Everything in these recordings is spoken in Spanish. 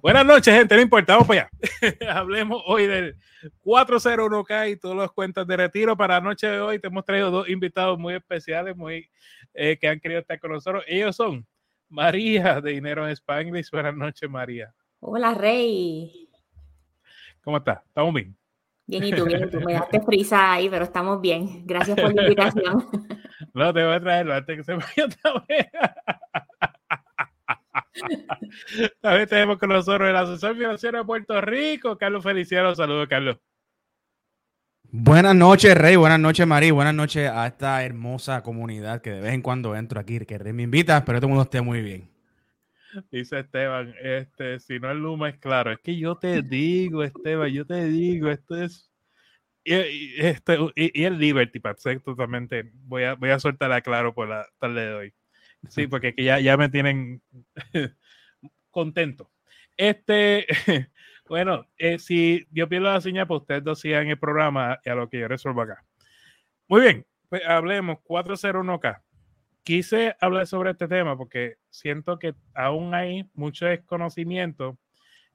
Buenas noches, gente. No importa, vamos para allá. Hablemos hoy del 401k y todas las cuentas de retiro. Para la noche de hoy te hemos traído dos invitados muy especiales, muy eh, que han querido estar con nosotros. Ellos son María de Dinero en Spanglish. Buenas noches, María. Hola, Rey. ¿Cómo estás? ¿Estamos bien? Bien, y tú, bien, tú me daste prisa ahí, pero estamos bien. Gracias por la invitación. No, te voy a traerlo antes que se vaya otra vez. También tenemos con nosotros el asesor financiero de Puerto Rico, Carlos Feliciano. Saludos, Carlos. Buenas noches, Rey. Buenas noches, Marí. Buenas noches a esta hermosa comunidad que de vez en cuando entro aquí, que Rey me invita. Espero que todo el mundo esté muy bien. Dice Esteban, este, si no el Luma es claro. Es que yo te digo, Esteban, yo te digo, esto es. Y, este, y, el Liberty, para totalmente. Voy a, voy a soltar a claro por la tarde de hoy. Sí, porque ya, ya me tienen contento. Este, bueno, eh, si yo pierdo la señal, pues ustedes dos sigan el programa y a lo que yo resuelvo acá. Muy bien, pues hablemos 401k. Quise hablar sobre este tema porque siento que aún hay mucho desconocimiento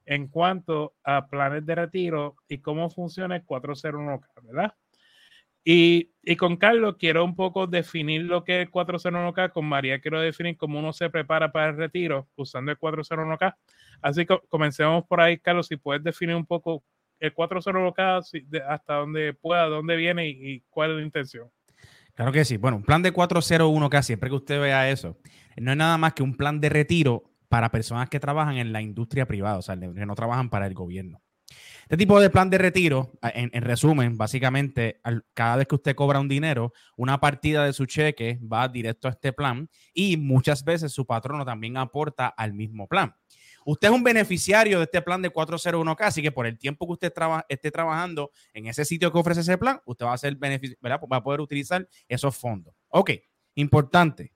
en cuanto a planes de retiro y cómo funciona el 401k, ¿verdad? Y, con Carlos quiero un poco definir lo que es el 401k, con María quiero definir cómo uno se prepara para el retiro usando el 401k. Así que comencemos por ahí, Carlos, si puedes definir un poco el 401k hasta dónde pueda, dónde viene y, cuál es la intención. Claro que sí. Bueno, un plan de 401k, siempre que usted vea eso, no es nada más que un plan de retiro para personas que trabajan en la industria privada, o sea, que no trabajan para el gobierno. Este tipo de plan de retiro, en, resumen, básicamente, cada vez que usted cobra un dinero, una partida de su cheque va directo a este plan y muchas veces su patrono también aporta al mismo plan. Usted es un beneficiario de este plan de 401k, así que por el tiempo que usted esté trabajando en ese sitio que ofrece ese plan, usted va a ser va a poder utilizar esos fondos. Ok, importante.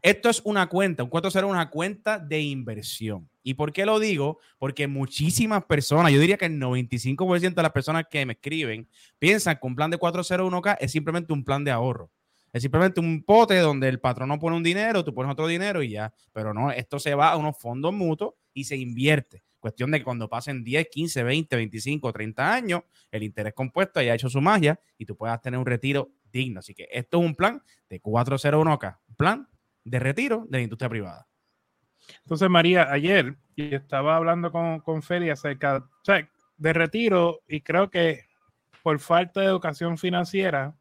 Esto es una cuenta, un 401 es una cuenta de inversión. ¿Y por qué lo digo? Porque muchísimas personas, yo diría que el 95% de las personas que me escriben piensan que un plan de 401k es simplemente un plan de ahorro. Es simplemente un pote donde el patrón no pone un dinero, tú pones otro dinero y ya. Pero no, esto se va a unos fondos mutuos y se invierte. Cuestión de que cuando pasen 10, 15, 20, 25, 30 años, el interés compuesto haya hecho su magia y tú puedas tener un retiro digno. Así que esto es un plan de 401k, un plan de retiro de la industria privada. Entonces, María, ayer estaba hablando con, con Feli acerca de retiro y creo que por falta de educación financiera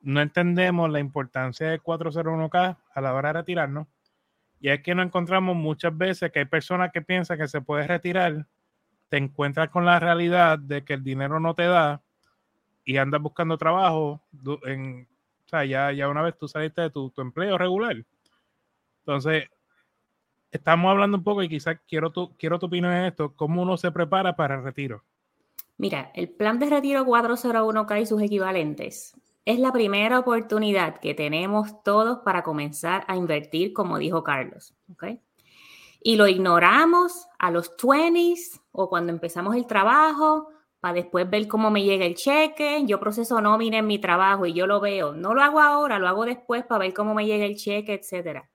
no entendemos la importancia del 401k a la hora de retirarnos. Y es que nos encontramos muchas veces que hay personas que piensan que se puede retirar, te encuentras con la realidad de que el dinero no te da y andas buscando trabajo en, o sea, ya, ya una vez tú saliste de tu, empleo regular. Entonces, estamos hablando un poco y quizás quiero tu, quiero tu opinión en esto, cómo uno se prepara para el retiro. Mira, el plan de retiro 401k y sus equivalentes es la primera oportunidad que tenemos todos para comenzar a invertir, como dijo Carlos. ¿okay? Y lo ignoramos a los 20s o cuando empezamos el trabajo para después ver cómo me llega el cheque. Yo proceso nómina en mi trabajo y yo lo veo. No lo hago ahora, lo hago después para ver cómo me llega el cheque, etcétera.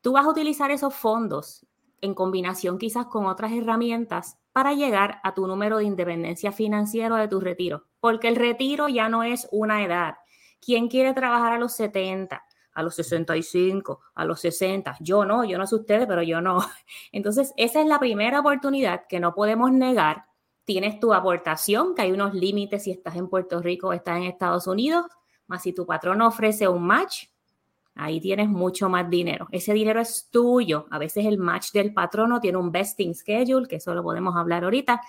Tú vas a utilizar esos fondos en combinación quizás con otras herramientas para llegar a tu número de independencia financiera de tu retiro, porque el retiro ya no es una edad. ¿Quién quiere trabajar a los 70? a los 65, a los 60. Yo no, yo no sé ustedes, pero yo no. Entonces, esa es la primera oportunidad que no podemos negar tienes tu aportación, que hay unos límites si estás en Puerto Rico o estás en Estados Unidos, más si tu patrón ofrece un match, ahí tienes mucho más dinero. Ese dinero es tuyo. A veces el match del patrono tiene un vesting schedule, que eso lo podemos hablar ahorita,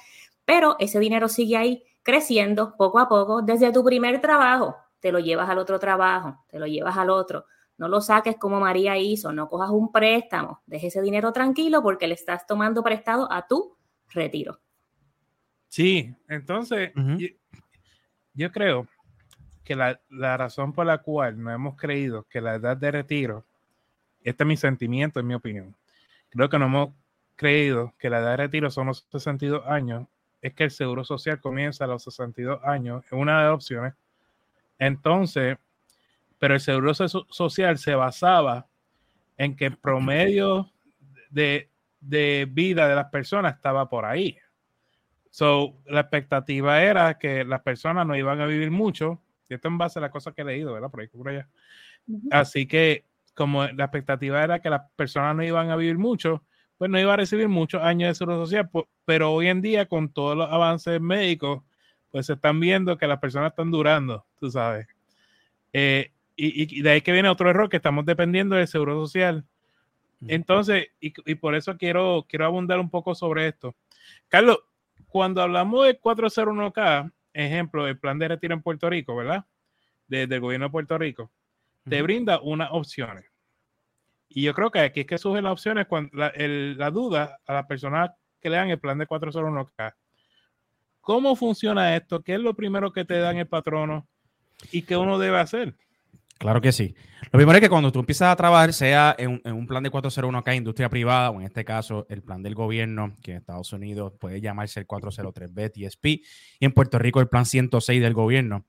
pero ese dinero sigue ahí creciendo poco a poco desde tu primer trabajo. Te lo llevas al otro trabajo, te lo llevas al otro. No lo saques como María hizo, no cojas un préstamo, deje ese dinero tranquilo porque le estás tomando prestado a tu retiro. Sí, entonces yo, creo que la, razón por la cual no hemos creído que la edad de retiro, este es mi sentimiento, en mi opinión, creo que no hemos creído que la edad de retiro son los 62 años, es que el seguro social comienza a los 62 años, es una de las opciones. Entonces, pero el seguro social se basaba en que el promedio de de vida de las personas estaba por ahí. So, la expectativa era que las personas no iban a vivir mucho. Y esto en base a las cosas que he leído, ¿verdad? Por ahí, por allá. Así que, como la expectativa era que las personas no iban a vivir mucho, pues no iba a recibir muchos años de seguro social. Pero hoy en día, con todos los avances médicos, pues se están viendo que las personas están durando, tú sabes. Eh, y, y, de ahí que viene otro error, que estamos dependiendo del seguro social. Entonces, y, y, por eso quiero, quiero abundar un poco sobre esto. Carlos, cuando hablamos de 401k, ejemplo, el plan de retiro en Puerto Rico, ¿verdad? Desde el gobierno de Puerto Rico, te brinda unas opciones. Y yo creo que aquí es que surgen las opciones cuando la, el, la duda a las personas que le dan el plan de 401k. ¿Cómo funciona esto? ¿Qué es lo primero que te dan el patrono? ¿Y qué uno debe hacer? Claro que sí. Lo primero es que cuando tú empiezas a trabajar, sea en un, en un plan de 401k, industria privada, o en este caso el plan del gobierno, que en Estados Unidos puede llamarse el 403B TSP, y en Puerto Rico el plan 106 del gobierno.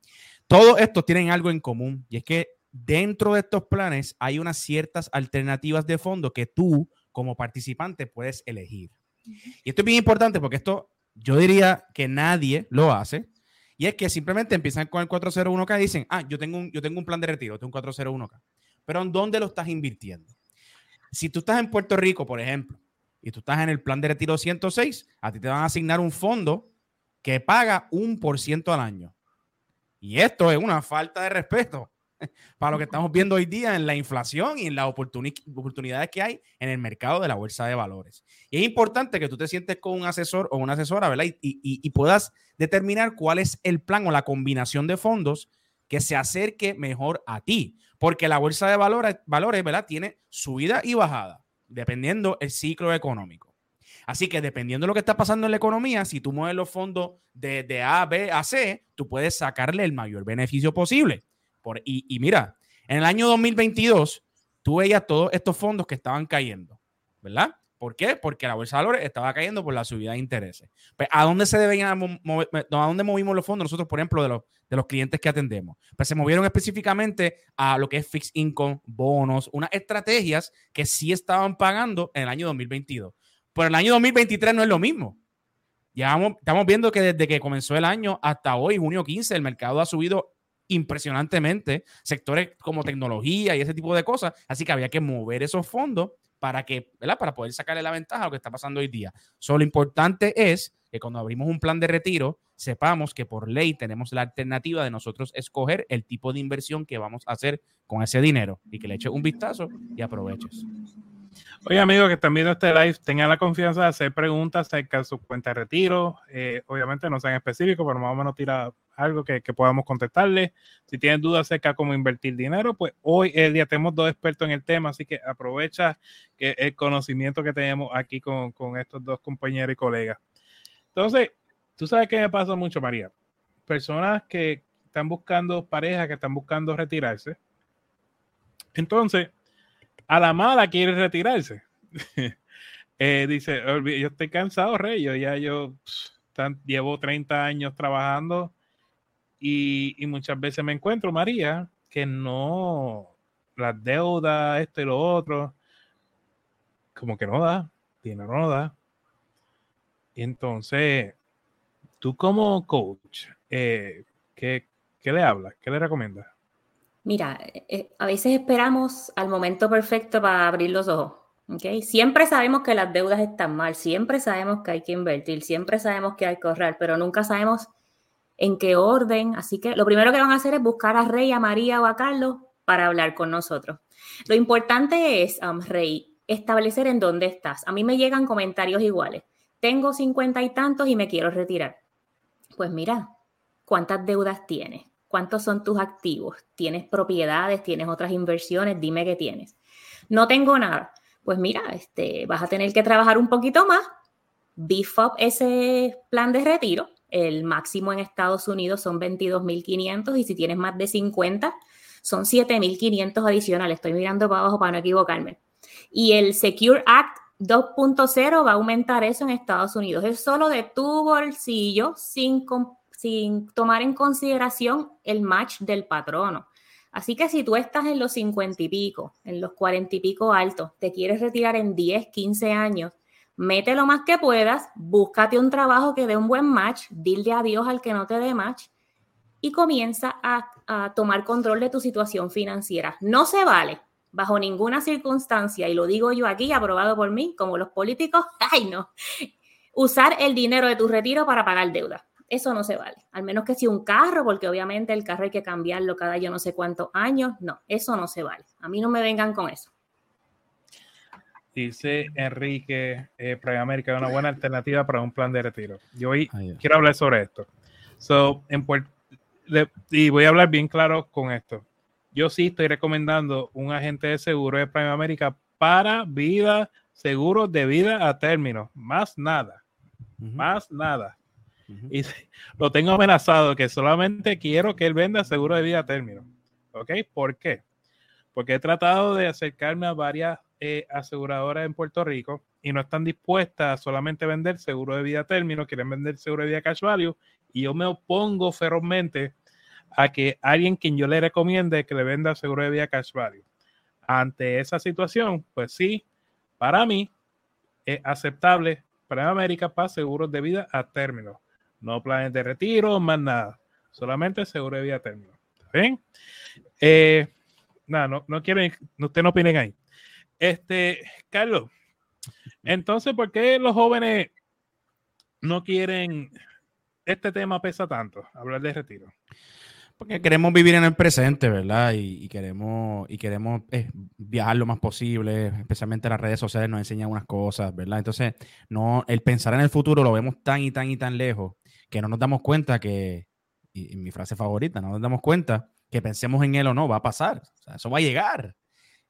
Todos estos tienen algo en común, y es que dentro de estos planes hay unas ciertas alternativas de fondo que tú, como participante, puedes elegir. Y esto es bien importante porque esto yo diría que nadie lo hace. Y es que simplemente empiezan con el 401k y dicen, ah, yo tengo un, yo tengo un plan de retiro, tengo un 401k. Pero ¿en dónde lo estás invirtiendo? Si tú estás en Puerto Rico, por ejemplo, y tú estás en el plan de retiro 106, a ti te van a asignar un fondo que paga un por ciento al año. Y esto es una falta de respeto para lo que estamos viendo hoy día en la inflación y en las oportunidades que hay en el mercado de la bolsa de valores. Y es importante que tú te sientes con un asesor o una asesora, ¿verdad? Y, puedas determinar cuál es el plan o la combinación de fondos que se acerque mejor a ti. Porque la bolsa de valores, valores, ¿verdad? Tiene subida y bajada, dependiendo el ciclo económico. Así que dependiendo de lo que está pasando en la economía, si tú mueves los fondos de, de A, B a C, tú puedes sacarle el mayor beneficio posible. Por, y, mira, en el año 2022, tú veías todos estos fondos que estaban cayendo, ¿verdad? ¿Por qué? Porque la bolsa de valores estaba cayendo por la subida de intereses. Pues, ¿A dónde se debían mover? ¿A dónde movimos los fondos nosotros, por ejemplo, de los, de los clientes que atendemos? Pues se movieron específicamente a lo que es fixed income, bonos, unas estrategias que sí estaban pagando en el año 2022. Pero el año 2023 no es lo mismo. Ya vamos, estamos viendo que desde que comenzó el año hasta hoy, junio 15, el mercado ha subido impresionantemente sectores como tecnología y ese tipo de cosas. Así que había que mover esos fondos para que, ¿verdad? Para poder sacarle la ventaja a lo que está pasando hoy día. Solo lo importante es que cuando abrimos un plan de retiro, sepamos que por ley tenemos la alternativa de nosotros escoger el tipo de inversión que vamos a hacer con ese dinero y que le eches un vistazo y aproveches. Oye, amigos que están viendo este live, tengan la confianza de hacer preguntas acerca de su cuenta de retiro. Eh, obviamente no sean específicos, pero más o menos tira algo que, que, podamos contestarle. Si tienen dudas acerca de cómo invertir dinero, pues hoy el día tenemos dos expertos en el tema, así que aprovecha que el conocimiento que tenemos aquí con, con estos dos compañeros y colegas. Entonces, tú sabes que me pasa mucho, María. Personas que están buscando pareja, que están buscando retirarse. Entonces, a la mala quiere retirarse. eh, dice, yo estoy cansado, Rey, yo ya yo llevo 30 años trabajando y, y, muchas veces me encuentro, María, que no, las deudas, esto y lo otro, como que no da, dinero no da. Entonces, tú como coach, eh, ¿qué, ¿qué le hablas? ¿Qué le recomiendas? Mira, eh, a veces esperamos al momento perfecto para abrir los ojos. ¿okay? Siempre sabemos que las deudas están mal, siempre sabemos que hay que invertir, siempre sabemos que hay que ahorrar, pero nunca sabemos en qué orden. Así que lo primero que van a hacer es buscar a Rey, a María o a Carlos para hablar con nosotros. Lo importante es, um, Rey, establecer en dónde estás. A mí me llegan comentarios iguales. Tengo cincuenta y tantos y me quiero retirar. Pues mira, ¿cuántas deudas tienes? ¿Cuántos son tus activos? ¿Tienes propiedades? ¿Tienes otras inversiones? Dime qué tienes. No tengo nada. Pues mira, este, vas a tener que trabajar un poquito más, beef up ese plan de retiro. El máximo en Estados Unidos son 22.500 y si tienes más de 50 son 7.500 adicionales. Estoy mirando para abajo para no equivocarme. Y el Secure Act 2.0 va a aumentar eso en Estados Unidos. Es solo de tu bolsillo sin sin tomar en consideración el match del patrono. Así que si tú estás en los 50 y pico, en los 40 y pico altos, te quieres retirar en 10, 15 años, mete lo más que puedas, búscate un trabajo que dé un buen match, dile adiós al que no te dé match y comienza a, a tomar control de tu situación financiera. No se vale bajo ninguna circunstancia, y lo digo yo aquí, aprobado por mí, como los políticos, ay no, usar el dinero de tu retiro para pagar deuda. Eso no se vale. Al menos que sea un carro, porque obviamente el carro hay que cambiarlo cada yo no sé cuántos años. No, eso no se vale. A mí no me vengan con eso. Dice Enrique, eh, América es una buena alternativa para un plan de retiro. Yo hoy quiero hablar sobre esto. So, en y voy a hablar bien claro con esto. Yo sí estoy recomendando un agente de seguro de Prime América para vida, seguros de vida a término. Más nada. Más nada. Y lo tengo amenazado que solamente quiero que él venda seguro de vida a término. ¿Ok? ¿Por qué? Porque he tratado de acercarme a varias eh, aseguradoras en Puerto Rico y no están dispuestas a solamente vender seguro de vida a término, quieren vender seguro de vida cash value y yo me opongo ferozmente a que alguien quien yo le recomiende que le venda seguro de vida cash value. Ante esa situación, pues sí, para mí es aceptable para América para seguros de vida a término. No planes de retiro, más nada. Solamente seguro de vida término. ¿Está bien? Eh, nada, no, no quieren, ustedes no opinen ahí. Este, Carlos, entonces, ¿por qué los jóvenes no quieren este tema pesa tanto, hablar de retiro? Porque queremos vivir en el presente, ¿verdad? Y, queremos, y queremos eh, viajar lo más posible, especialmente las redes sociales nos enseñan unas cosas, ¿verdad? Entonces, no, el pensar en el futuro lo vemos tan y tan y tan lejos que no nos damos cuenta que, y, mi frase favorita, no nos damos cuenta que pensemos en él o no, va a pasar. O sea, eso va a llegar.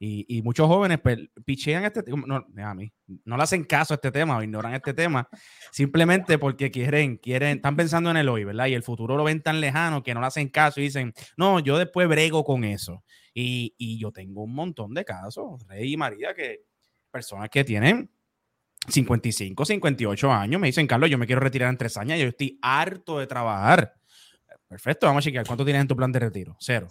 Y, y muchos jóvenes pues, pichean este tema, no, a mí, no le hacen caso a este tema o ignoran este tema simplemente porque quieren, quieren, están pensando en el hoy, ¿verdad? Y el futuro lo ven tan lejano que no le hacen caso y dicen, no, yo después brego con eso. Y, y yo tengo un montón de casos, Rey y María, que personas que tienen 55, 58 años, me dicen, Carlos, yo me quiero retirar en tres años, yo estoy harto de trabajar. Perfecto, vamos a chequear. ¿Cuánto tienes en tu plan de retiro? Cero.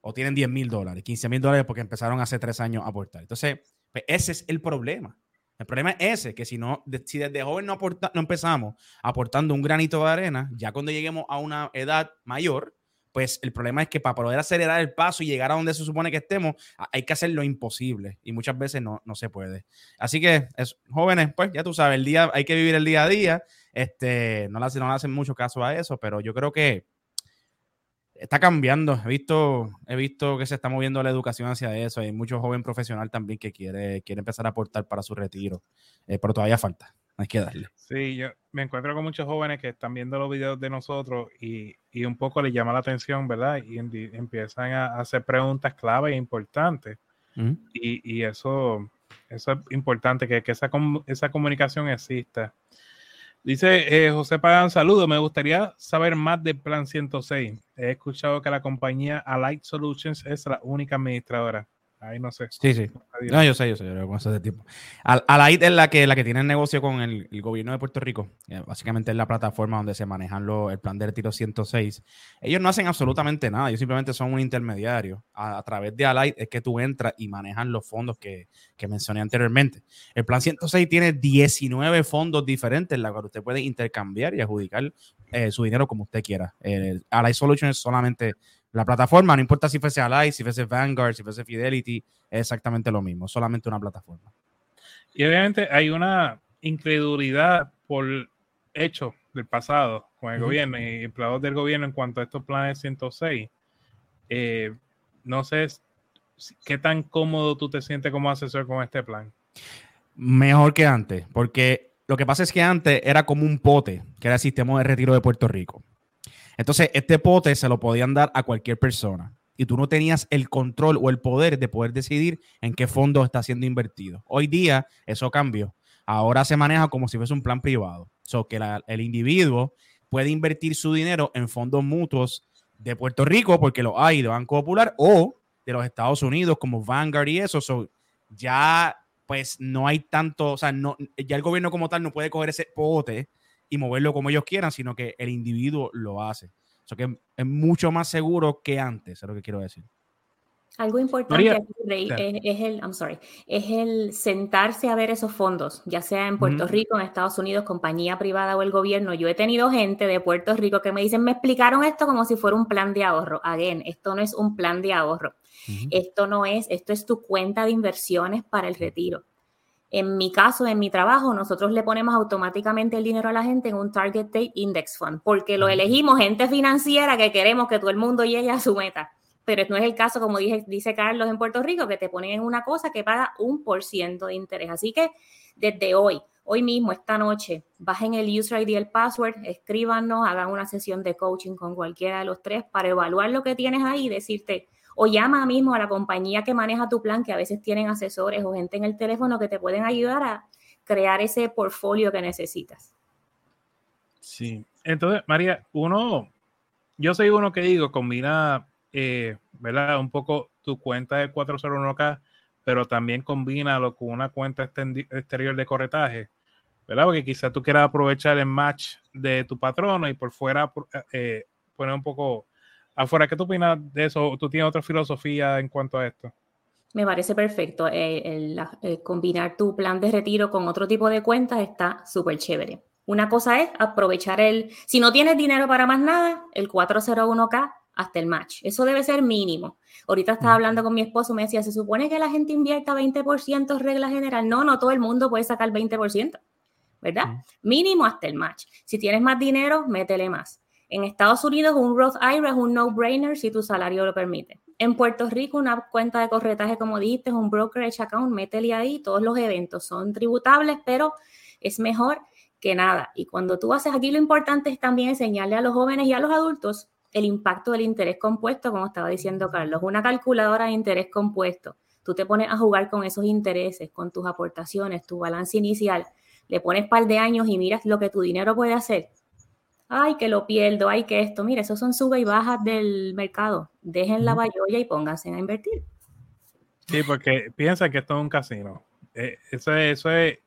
O tienen 10 mil dólares, 15 mil dólares porque empezaron hace tres años a aportar. Entonces, pues, ese es el problema. El problema es ese, que si, no, si desde joven no, aporta, no empezamos aportando un granito de arena, ya cuando lleguemos a una edad mayor, pues el problema es que para poder acelerar el paso y llegar a donde se supone que estemos, hay que hacer lo imposible y muchas veces no, no se puede. Así que, es, jóvenes, pues ya tú sabes, el día, hay que vivir el día a día. Este, no, le hacen, no hacen mucho caso a eso, pero yo creo que está cambiando. He visto, he visto que se está moviendo la educación hacia eso. Hay muchos jóvenes profesional también que quiere, quiere empezar a aportar para su retiro, eh, pero todavía falta. Hay que darle. Sí, yo me encuentro con muchos jóvenes que están viendo los videos de nosotros y, y un poco les llama la atención, ¿verdad? Y empiezan a hacer preguntas clave e importantes. y, y, eso, eso es importante, que, que esa, esa comunicación exista. Dice eh, José Pagan, saludo. Me gustaría saber más del Plan 106. He escuchado que la compañía Alight Solutions es la única administradora. Ahí no sé. Sí, sí. No, yo sé, yo sé, yo sé de tipo. Alaid es la que, la que tiene el negocio con el, gobierno de Puerto Rico. Eh, básicamente es la plataforma donde se manejan el plan de retiro 106. Ellos no hacen absolutamente nada, ellos simplemente son un intermediario. A, través de Alaid es que tú entras y manejan los fondos que, que mencioné anteriormente. El plan 106 tiene 19 fondos diferentes, en los cuales usted puede intercambiar y adjudicar eh, su dinero como usted quiera. El Alaid Solutions es solamente la plataforma, no importa si fuese Alive, si fuese Vanguard, si fuese Fidelity, es exactamente lo mismo, solamente una plataforma. Y obviamente hay una incredulidad por hecho del pasado con el gobierno y empleados del gobierno en cuanto a estos planes 106. Eh, no sé qué tan cómodo tú te sientes como asesor con este plan. Mejor que antes, porque lo que pasa es que antes era como un pote, que era el sistema de retiro de Puerto Rico. Entonces, este pote se lo podían dar a cualquier persona y tú no tenías el control o el poder de poder decidir en qué fondo está siendo invertido. Hoy día eso cambió. Ahora se maneja como si fuese un plan privado. So que el individuo puede invertir su dinero en fondos mutuos de Puerto Rico, porque lo hay de Banco Popular, o de los Estados Unidos, como Vanguard y eso. So, ya pues no hay tanto, o sea, no, ya el gobierno como tal no puede coger ese pote y moverlo como ellos quieran, sino que el individuo lo hace. Eso que es mucho más seguro que antes, es lo que quiero decir. Algo importante es, el, I'm sorry, es el sentarse a ver esos fondos, ya sea en Puerto Rico, en Estados Unidos, compañía privada o el gobierno. Yo he tenido gente de Puerto Rico que me dicen, me explicaron esto como si fuera un plan de ahorro. Again, esto no es un plan de ahorro. Esto no es, esto es tu cuenta de inversiones para el retiro. En mi caso, en mi trabajo, nosotros le ponemos automáticamente el dinero a la gente en un Target Date Index Fund, porque lo elegimos gente financiera que queremos que todo el mundo llegue a su meta pero no es el caso, como dije, dice Carlos en Puerto Rico, que te ponen en una cosa que paga un por ciento de interés. Así que desde hoy, hoy mismo, esta noche, bajen el user ID y el password, escríbanos, hagan una sesión de coaching con cualquiera de los tres para evaluar lo que tienes ahí y decirte, o llama mismo a la compañía que maneja tu plan, que a veces tienen asesores o gente en el teléfono que te pueden ayudar a crear ese portfolio que necesitas. Sí, entonces, María, uno, yo soy uno que digo, combina eh, ¿verdad? Un poco tu cuenta de 401k, pero también combínalo con una cuenta exterior de corretaje, ¿verdad? Porque quizás tú quieras aprovechar el match de tu patrono y por fuera eh, poner un poco afuera. ¿Qué tú opinas de eso? ¿Tú tienes otra filosofía en cuanto a esto? Me parece perfecto. Eh, combinar tu plan de retiro con otro tipo de cuentas está súper chévere. Una cosa es aprovechar el, si no tienes dinero para más nada, el 401k hasta el match. Eso debe ser mínimo. Ahorita estaba hablando con mi esposo, me decía, se supone que la gente invierta 20% regla general. No, no todo el mundo puede sacar 20%, ¿verdad? Mínimo hasta el match. Si tienes más dinero, métele más. En Estados Unidos, un Roth IRA es un no-brainer si tu salario lo permite. En Puerto Rico, una cuenta de corretaje, como dijiste, es un brokerage account, métele ahí. Todos los eventos son tributables, pero es mejor que nada. Y cuando tú haces aquí, lo importante es también enseñarle a los jóvenes y a los adultos el impacto del interés compuesto, como estaba diciendo Carlos, una calculadora de interés compuesto. Tú te pones a jugar con esos intereses, con tus aportaciones, tu balance inicial, le pones par de años y miras lo que tu dinero puede hacer. Ay, que lo pierdo, ay, que esto. Mira, esos son sube y bajas del mercado. Dejen la bayolla y pónganse a invertir. Sí, porque piensa que esto es un casino. Eh, eso es, eso es.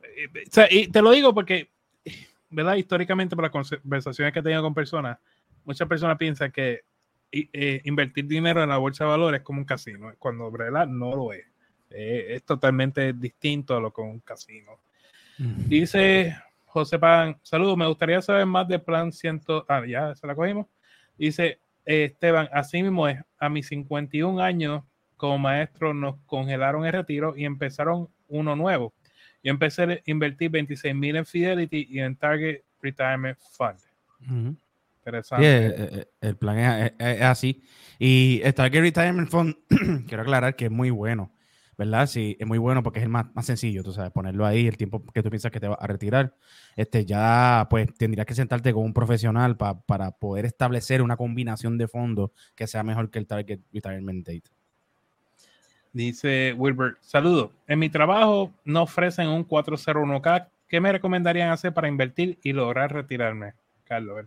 Eh, y te lo digo porque, ¿verdad? Históricamente, por las conversaciones que he tenido con personas, muchas personas piensan que eh, invertir dinero en la bolsa de valores es como un casino, cuando verdad no lo es. Eh, es totalmente distinto a lo que es un casino. Dice José Pan, saludos, me gustaría saber más de plan 100. Ah, ya se la cogimos. Dice eh, Esteban, así mismo es, a mis 51 años como maestro nos congelaron el retiro y empezaron uno nuevo. Yo empecé a invertir 26 mil en Fidelity y en Target Retirement Fund. Interesante. Eh, eh, el plan es, así. Y el Target Retirement Fund, quiero aclarar que es muy bueno, ¿verdad? Sí, es muy bueno porque es el más, más sencillo, tú sabes, ponerlo ahí, el tiempo que tú piensas que te va a retirar. Este, ya, pues, tendrías que sentarte con un profesional para poder establecer una combinación de fondos que sea mejor que el Target Retirement Date. Dice Wilbert, saludo. En mi trabajo no ofrecen un 401k. ¿Qué me recomendarían hacer para invertir y lograr retirarme? Carlos.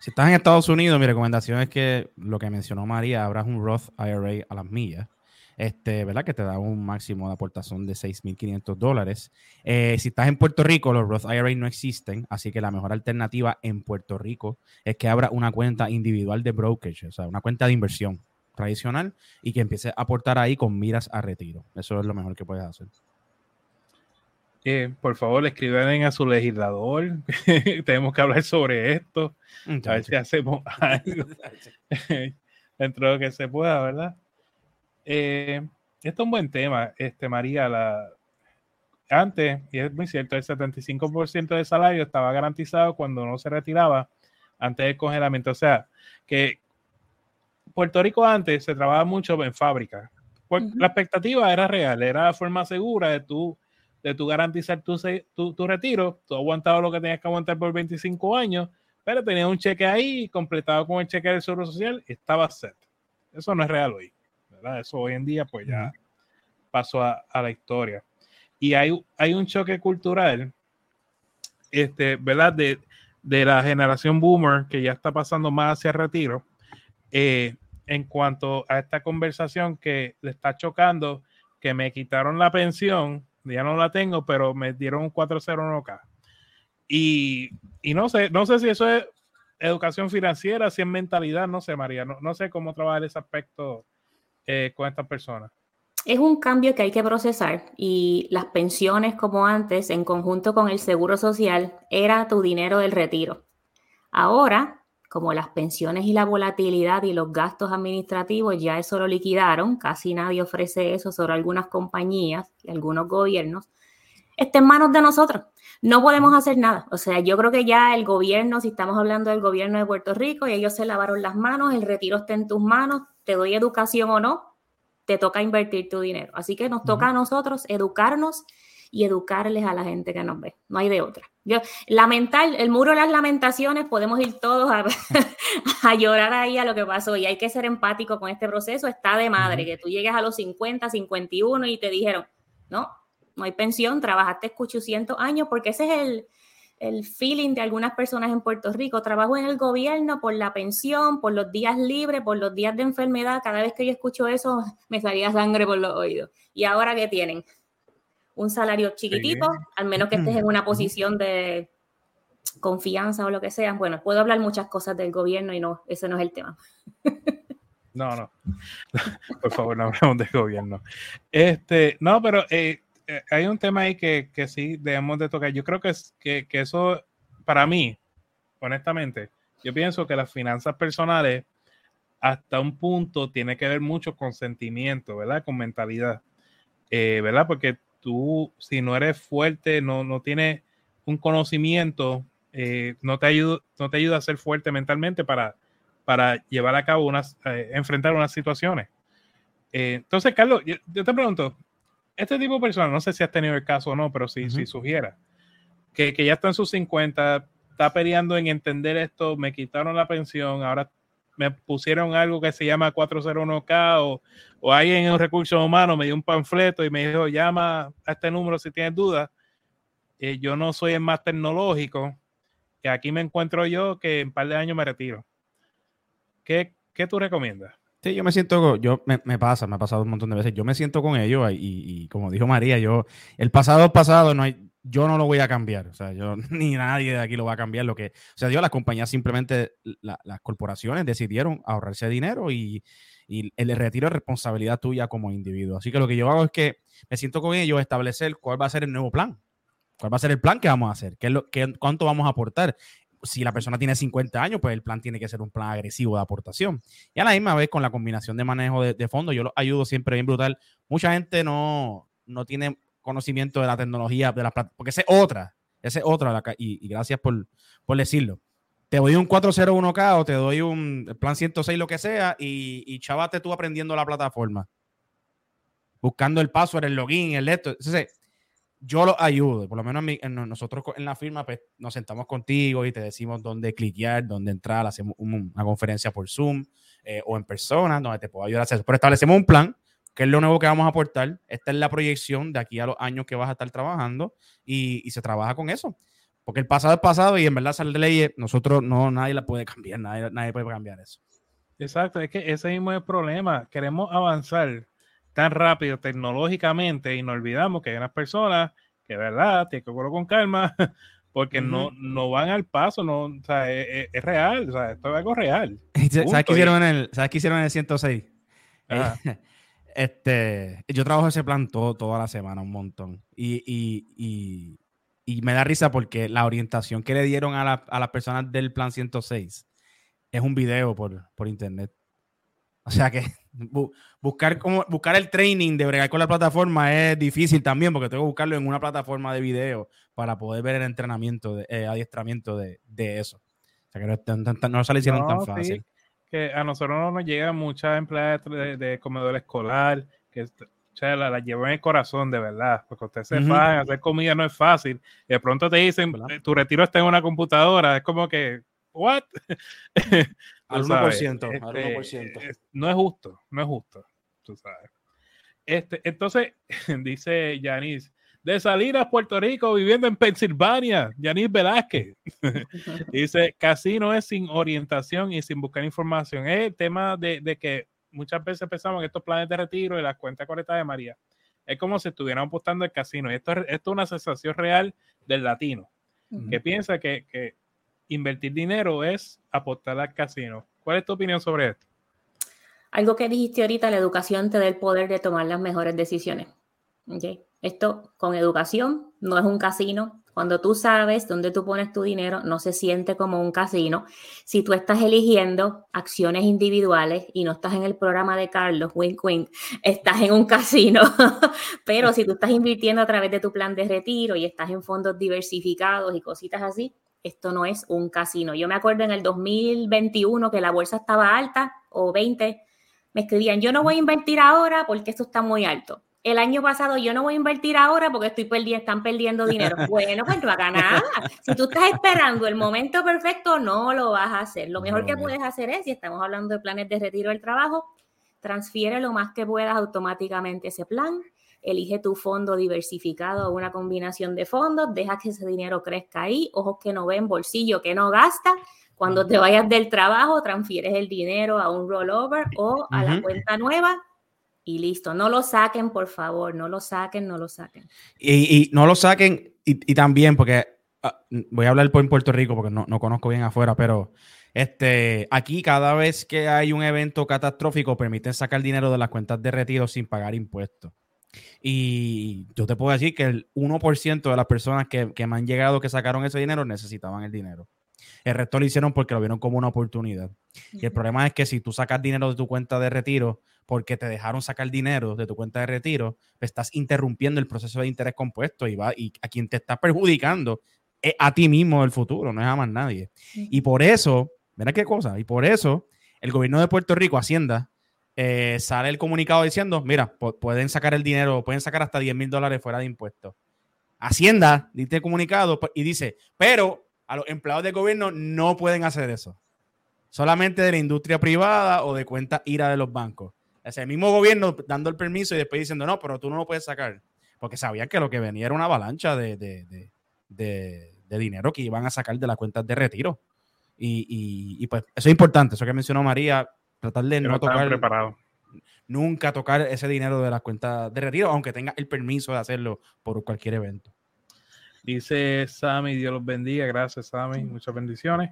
Si estás en Estados Unidos, mi recomendación es que lo que mencionó María, abras un Roth IRA a las millas. Este, ¿verdad? Que te da un máximo de aportación de 6.500 dólares. Eh, si estás en Puerto Rico, los Roth IRA no existen, así que la mejor alternativa en Puerto Rico es que abra una cuenta individual de brokerage, o sea, una cuenta de inversión tradicional y que empiece a aportar ahí con miras a retiro. Eso es lo mejor que puedes hacer por favor, escriban a su legislador. Tenemos que hablar sobre esto. A ver si hacemos algo dentro de lo que se pueda, ¿verdad? Eh, esto es un buen tema, este, María. La, antes, y es muy cierto, el 75% del salario estaba garantizado cuando uno se retiraba antes del congelamiento. O sea, que Puerto Rico antes se trabajaba mucho en fábrica. La expectativa era real, era la forma segura de tú de tu garantizar tu, tu, retiro, tú aguantado lo que tenías que aguantar por 25 años, pero tenías un cheque ahí completado con el cheque del Seguro Social, estaba set. Eso no es real hoy, ¿verdad? Eso hoy en día pues ya pasó a, la historia. Y hay, hay un choque cultural, este, ¿verdad? De, de la generación boomer que ya está pasando más hacia el retiro, eh, en cuanto a esta conversación que le está chocando, que me quitaron la pensión ya no la tengo, pero me dieron un 401k. Y, y no sé, no sé si eso es educación financiera, si es mentalidad, no sé, María, no, no sé cómo trabajar ese aspecto eh, con? Es un cambio que hay que procesar y las pensiones como antes, en conjunto con el seguro social, era tu dinero del retiro. Ahora, como las pensiones y la volatilidad y los gastos administrativos ya eso lo liquidaron, casi nadie ofrece eso, sobre algunas compañías y algunos gobiernos, está en manos de nosotros. No podemos hacer nada. O sea, yo creo que ya el gobierno, si estamos hablando del gobierno de Puerto Rico y ellos se lavaron las manos, el retiro está en tus manos, te doy educación o no, te toca invertir tu dinero. Así que nos toca a nosotros educarnos y educarles a la gente que nos ve. No hay de otra. Yo, lamentar, el muro de las lamentaciones, podemos ir todos a, a, llorar ahí a lo que pasó y hay que ser empático con este proceso. Está de madre que tú llegues a los 50, 51 y te dijeron, no, no hay pensión, trabajaste 800 años, porque ese es el, el feeling de algunas personas en Puerto Rico. Trabajo en el gobierno por la pensión, por los días libres, por los días de enfermedad. Cada vez que yo escucho eso, me salía sangre por los oídos. ¿Y ahora qué tienen? Un salario chiquitito, al menos que estés en una posición de confianza o lo que sea. Bueno, puedo hablar muchas cosas del gobierno y no, ese no es el tema. No, no. Por favor, no hablemos del gobierno. Este, no, pero eh, hay un tema ahí que, que, sí debemos de tocar. Yo creo que, que, eso, para mí, honestamente, yo pienso que las finanzas personales hasta un punto tiene que ver mucho con sentimiento, ¿verdad? Con mentalidad, eh, ¿verdad? Porque tú, si no eres fuerte, no, no tienes un conocimiento, eh, no, te ayuda, no te ayuda a ser fuerte mentalmente para, para llevar a cabo unas, eh, enfrentar unas situaciones. Eh, entonces, Carlos, yo, te pregunto, este tipo de personas, no sé si has tenido el caso o no, pero si, uh -huh. si sugiera, que, que, ya está en sus 50, está peleando en entender esto, me quitaron la pensión, ahora me pusieron algo que se llama 401k o, o alguien en recursos humanos me dio un panfleto y me dijo, llama a este número si tienes dudas. Eh, yo no soy el más tecnológico, que aquí me encuentro yo que en un par de años me retiro. ¿Qué, qué tú recomiendas? Sí, yo me siento, yo me, me, pasa, me ha pasado un montón de veces, yo me siento con ellos y, y, como dijo María, yo, el pasado pasado, no hay, yo no lo voy a cambiar, o sea, yo ni nadie de aquí lo va a cambiar, lo que, o sea, yo las compañías simplemente, la, las corporaciones decidieron ahorrarse dinero y, y el retiro es responsabilidad tuya como individuo, así que lo que yo hago es que me siento con ellos, establecer cuál va a ser el nuevo plan, cuál va a ser el plan que vamos a hacer, qué qué, cuánto vamos a aportar, si la persona tiene 50 años, pues el plan tiene que ser un plan agresivo de aportación. Y a la misma vez, con la combinación de manejo de, de fondos, yo los ayudo siempre bien brutal. Mucha gente no, no tiene conocimiento de la tecnología, de la porque esa es otra, esa es otra, y, y gracias por, por, decirlo. Te doy un 401k o te doy un plan 106, lo que sea, y, y chavate tú aprendiendo la plataforma. Buscando el password, el login, el esto. Entonces, yo lo ayudo, por lo menos nosotros en la firma pues, nos sentamos contigo y te decimos dónde cliquear, dónde entrar, hacemos un, una conferencia por Zoom eh, o en persona, donde te puedo ayudar a hacer eso. Pero establecemos un plan, que es lo nuevo que vamos a aportar. Esta es la proyección de aquí a los años que vas a estar trabajando y, se trabaja con eso. Porque el pasado es pasado y en verdad sale de ley, nosotros no, nadie la puede cambiar, nadie, nadie puede cambiar eso. Exacto, es que ese mismo es el problema. Queremos avanzar tan rápido tecnológicamente y nos olvidamos que hay unas personas que, verdad, tienen que cogerlo con calma porque uh -huh. no, no van al paso, no, o sea, es, es, real, o sea, esto es algo real. ¿Sabes qué hicieron en el, ¿sabes qué hicieron en el 106? este, yo trabajo ese plan todo, toda la semana, un montón. Y, y, y, y, me da risa porque la orientación que le dieron a, la, a las personas del plan 106 es un video por, por internet. O sea que buscar, como, buscar el training de bregar con la plataforma es difícil también, porque tengo que buscarlo en una plataforma de video para poder ver el entrenamiento, de, eh, adiestramiento de, de, eso. O sea que no, no, no se le hicieron no, tan fácil. Sí. Que a nosotros no nos llegan muchas empleadas de, de, comedor escolar que o sea, la, la llevan en el corazón de verdad, porque ustedes se uh -huh. hacer comida no es fácil. Y de pronto te dicen, ¿verdad? tu retiro está en una computadora, es como que, ¿what? Al 1%, este, al 1%. No es justo, no es justo, tú sabes. Este, entonces, dice Yanis, de salir a Puerto Rico viviendo en Pensilvania, Yanis Velázquez. dice, casino es sin orientación y sin buscar información. Es el tema de, de, que muchas veces pensamos que estos planes de retiro y las cuentas correctas de María es como si estuvieran apostando el casino. Y esto, esto es una sensación real del latino, uh -huh. que piensa que, que invertir dinero es apostar al casino. ¿Cuál es tu opinión sobre esto? Algo que dijiste ahorita, la educación te da el poder de tomar las mejores decisiones. Esto con educación no es un casino. Cuando tú sabes dónde tú pones tu dinero, no se siente como un casino. Si tú estás eligiendo acciones individuales y no estás en el programa de Carlos, wink wink, estás en un casino. Pero si tú estás invirtiendo a través de tu plan de retiro y estás en fondos diversificados y cositas así, esto no es un casino. Yo me acuerdo en el 2021 que la bolsa estaba alta o 20, me escribían, yo no voy a invertir ahora porque esto está muy alto el año pasado yo no voy a invertir ahora porque estoy perdiendo, están perdiendo dinero. Bueno, pues no haga nada. Si tú estás esperando el momento perfecto, no lo vas a hacer. Lo mejor que puedes hacer es, si estamos hablando de planes de retiro del trabajo, transfiere lo más que puedas automáticamente ese plan. Elige tu fondo diversificado o una combinación de fondos, deja que ese dinero crezca ahí, ojos que no ven, bolsillo que no gasta. Cuando te vayas del trabajo, transfieres el dinero a un rollover o a la cuenta nueva y listo. No lo saquen, por favor, no lo saquen, no lo saquen. Y, no lo saquen, y, también, porque ah, voy a hablar por Puerto Rico, porque no, conozco bien afuera, pero este, aquí cada vez que hay un evento catastrófico, permiten sacar dinero de las cuentas de retiro sin pagar impuestos. Y yo te puedo decir que el 1% de las personas que, que me han llegado que sacaron ese dinero necesitaban el dinero. El resto lo hicieron porque lo vieron como una oportunidad. Y el problema es que si tú sacas dinero de tu cuenta de retiro porque te dejaron sacar dinero de tu cuenta de retiro, estás interrumpiendo el proceso de interés compuesto y, va, y a quien te está perjudicando es a ti mismo el futuro, no es a más nadie. Y por eso, mira qué cosa, y por eso el gobierno de Puerto Rico, Hacienda, eh, sale el comunicado diciendo, mira, pueden sacar el dinero, pueden sacar hasta 10 mil dólares fuera de impuestos. Hacienda dice comunicado y dice, pero a los empleados del gobierno no pueden hacer eso. Solamente de la industria privada o de cuenta IRA de los bancos. Es el mismo gobierno dando el permiso y después diciendo, no, pero tú no lo puedes sacar. Porque sabían que lo que venía era una avalancha de, dinero que iban a sacar de las cuentas de retiro. Y, pues eso es importante, eso que mencionó María, tratar de no, tocar. Preparado. Nunca tocar ese dinero de las cuentas de retiro, aunque tenga el permiso de hacerlo por cualquier evento. Dice Sammy, Dios los bendiga. Gracias, Sammy. Muchas bendiciones.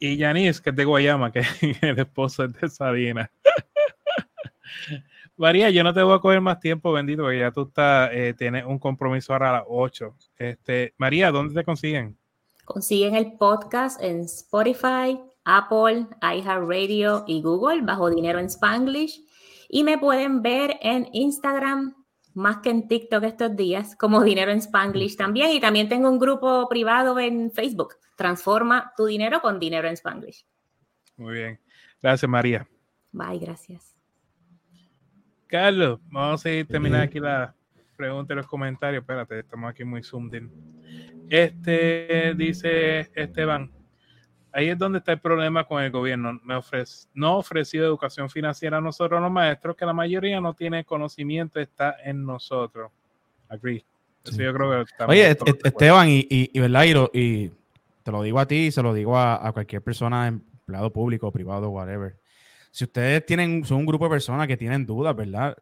Y Yanis, que es de Guayama, que es el esposo de Sadina. María, yo no te voy a coger más tiempo, bendito, porque ya tú estás, eh, tienes un compromiso ahora a las 8. Este, María, ¿dónde te consiguen? Consiguen el podcast en Spotify, Apple, iHeartRadio y Google bajo Dinero en Spanglish. Y me pueden ver en Instagram, más que en TikTok estos días, como Dinero en Spanglish también. Y también tengo un grupo privado en Facebook. Transforma tu dinero con Dinero en Spanglish. Muy bien. Gracias, María. Bye, gracias. Carlos, vamos a ir terminar aquí la pregunta y los comentarios. Espérate, estamos aquí muy zoomed in. Este dice Esteban, ahí es donde está el problema con el gobierno. Me ofrece, no ha ofrecido educación financiera a nosotros los maestros, que la mayoría no tiene conocimiento, está en nosotros. Agree. Eso yo creo que Oye, Esteban, y, y, ¿verdad? Y, te lo digo a ti y se lo digo a, cualquier persona, empleado público, privado, whatever. Si ustedes tienen, son un grupo de personas que tienen dudas, ¿verdad?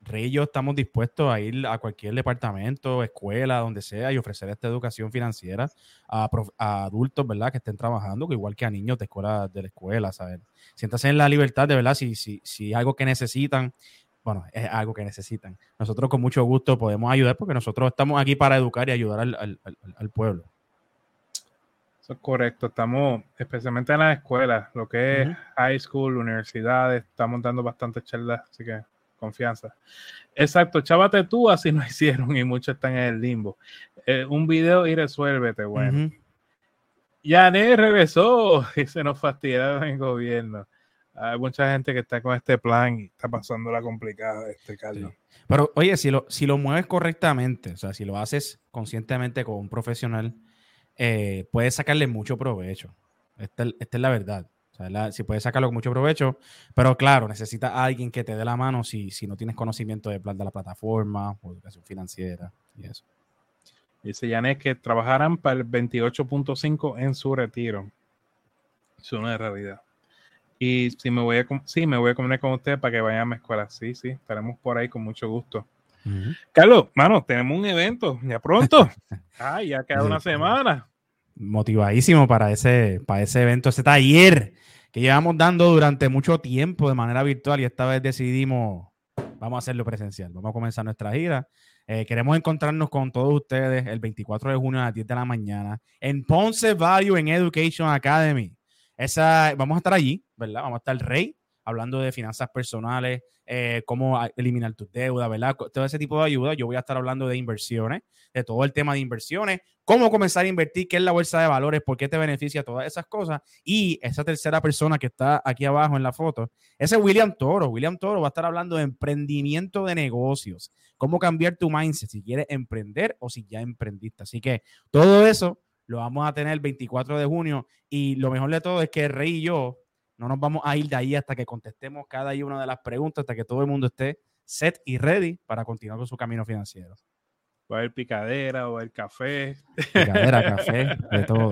Rey y yo estamos dispuestos a ir a cualquier departamento, escuela, donde sea, y ofrecer esta educación financiera a, adultos, ¿verdad? Que estén trabajando, igual que a niños de escuela, de la escuela, ¿sabes? Siéntanse en la libertad, de verdad, si, si, si algo que necesitan, bueno, es algo que necesitan. Nosotros con mucho gusto podemos ayudar porque nosotros estamos aquí para educar y ayudar al, pueblo. Eso es correcto. Estamos, especialmente en las escuelas, lo que es high school, universidades, estamos dando bastantes charlas, así que confianza. Exacto, chávate tú, así no hicieron y muchos están en el limbo. Eh, un video y resuélvete, bueno. ya regresó y se nos fastidiaron el gobierno. Hay mucha gente que está con este plan y está pasando la complicada, este Carlos. Pero oye, si lo, si lo mueves correctamente, o sea, si lo haces conscientemente con un profesional, eh, puedes sacarle mucho provecho. esta es la verdad si puedes sacarlo con mucho provecho, pero claro, necesitas a alguien que te dé la mano si, si no tienes conocimiento de, de la plataforma o educación financiera y eso. Dice Janet que trabajarán para el 28.5 en su retiro. Es una realidad. Y si me voy a, sí, me voy a comunicar con usted para que vayan a mi escuela. Sí, sí, estaremos por ahí con mucho gusto. Carlos, mano, tenemos un evento ya pronto. Ay, ya queda una semana motivadísimo para ese, para ese evento, ese taller que llevamos dando durante mucho tiempo de manera virtual y esta vez decidimos, vamos a hacerlo presencial, vamos a comenzar nuestra gira. Eh, queremos encontrarnos con todos ustedes el 24 de junio a las 10 de la mañana en Ponce Value en Education Academy. Esa, vamos a estar allí, ¿verdad? Vamos a estar Rey hablando de finanzas personales, eh, cómo eliminar tus deudas, ¿verdad? Todo ese tipo de ayuda. Yo voy a estar hablando de inversiones, de todo el tema de inversiones, cómo comenzar a invertir, qué es la bolsa de valores, por qué te beneficia, todas esas cosas. Y esa tercera persona que está aquí abajo en la foto, ese es William Toro. William Toro va a estar hablando de emprendimiento de negocios, cómo cambiar tu mindset, si quieres emprender o si ya emprendiste. Así que todo eso lo vamos a tener el 24 de junio y lo mejor de todo es que Rey y yo no nos vamos a ir de ahí hasta que contestemos cada una de las preguntas, hasta que todo el mundo esté set y ready para continuar con su camino financiero. Va a haber picadera o el café. Picadera, café, de todo.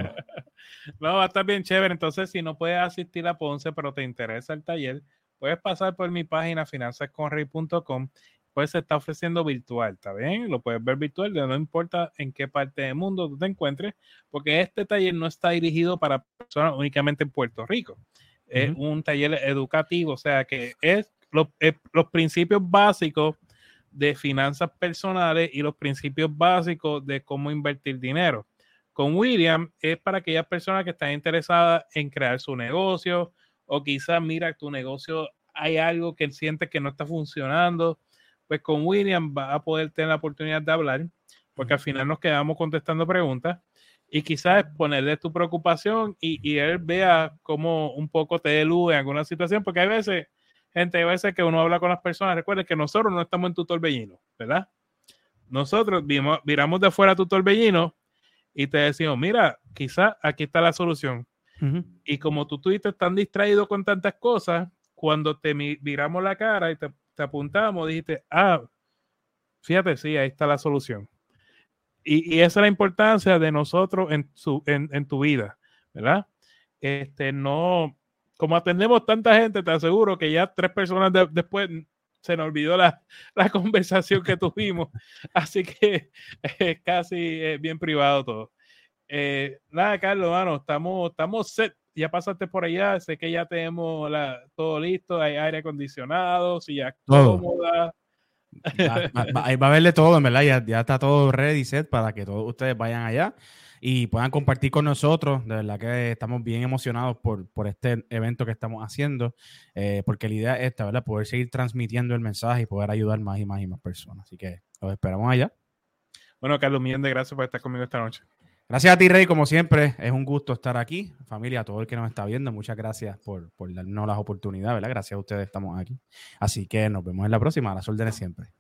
No, va a estar bien chévere. Entonces, si no puedes asistir a Ponce, pero te interesa el taller, puedes pasar por mi página finanzasconrey.com. Pues se está ofreciendo virtual, ¿está bien? Lo puedes ver virtual, no importa en qué parte del mundo tú te encuentres, porque este taller no está dirigido para personas únicamente en Puerto Rico es un taller educativo, o sea que es eh, los, principios básicos de finanzas personales y los principios básicos de cómo invertir dinero. Con William es para aquellas personas que están interesadas en crear su negocio o quizás mira tu negocio hay algo que él siente que no está funcionando, pues con William va a poder tener la oportunidad de hablar, porque al final nos quedamos contestando preguntas y quizás ponerle tu preocupación y, y, él vea cómo un poco te elude en alguna situación, porque hay veces, gente, hay veces que uno habla con las personas, recuerden que nosotros no estamos en tu torbellino, ¿verdad? Nosotros vimos, miramos de afuera tu torbellino y te decimos, mira, quizás aquí está la solución. Y como tú estuviste tan distraído con tantas cosas, cuando te miramos la cara y te, te apuntamos, dijiste, ah, fíjate, sí, ahí está la solución y, esa es la importancia de nosotros en, su, en, tu vida, ¿verdad? Este, no, como atendemos tanta gente, te aseguro que ya tres personas después se nos olvidó la, la conversación que tuvimos, así que es casi eh, bien privado todo. Eh, nada, Carlos, mano, estamos, estamos set. Ya pasaste por allá, sé que ya tenemos la, todo listo, hay aire acondicionado, silla cómoda, Va, a verle todo, en verdad. Ya, está todo ready set para que todos ustedes vayan allá y puedan compartir con nosotros. De verdad que estamos bien emocionados por, por este evento que estamos haciendo, eh, porque la idea es esta, ¿verdad? Poder seguir transmitiendo el mensaje y poder ayudar más y más y más personas. Así que los esperamos allá. Bueno, Carlos, millón de gracias por estar conmigo esta noche. Gracias a ti, Rey, como siempre, es un gusto estar aquí. Familia, a todo el que nos está viendo, muchas gracias por, darnos las oportunidades, ¿verdad? Gracias a ustedes estamos aquí. Así que nos vemos en la próxima, a las órdenes siempre.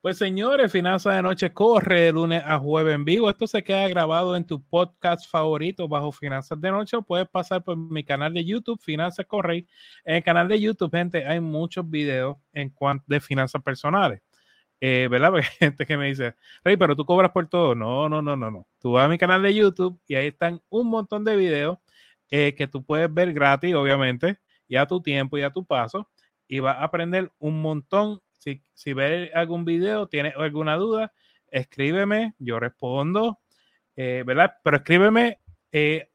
Pues señores, Finanzas de Noche corre de lunes a jueves en vivo. Esto se queda grabado en tu podcast favorito bajo Finanzas de Noche. puedes pasar por mi canal de YouTube, Finanzas Correy. En el canal de YouTube, gente, hay muchos videos en cuanto de finanzas personales. Eh, ¿verdad? Gente que me dice, Rey, pero tú cobras por todo. No, no, no, no, no. Tú vas a mi canal de YouTube y ahí están un montón de videos eh, que tú puedes ver gratis, obviamente, y a tu tiempo y a tu paso, y vas a aprender un montón. Si, si ves algún video, tienes alguna duda, escríbeme, yo respondo, eh, ¿verdad? Pero escríbeme,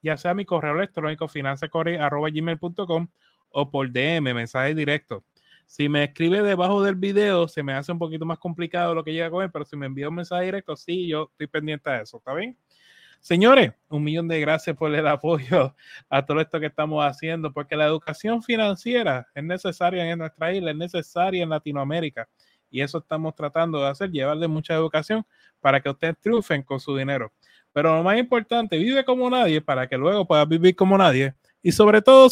ya sea mi correo electrónico, finanzacore.gmail.com o por DM, mensaje directo. Si me escribe debajo del video, se me hace un poquito más complicado lo que llega a comer, pero si me envía un mensaje directo, sí, yo estoy pendiente de eso, ¿está bien? Señores, un millón de gracias por el apoyo a todo esto que estamos haciendo, porque la educación financiera es necesaria en nuestra isla, es necesaria en Latinoamérica. Y eso estamos tratando de hacer, llevarle mucha educación para que ustedes triunfen con su dinero. Pero lo más importante, vive como nadie para que luego puedas vivir como nadie y sobre todo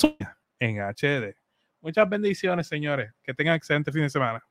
en HD. Muchas bendiciones, señores. Que tengan excelente fin de semana.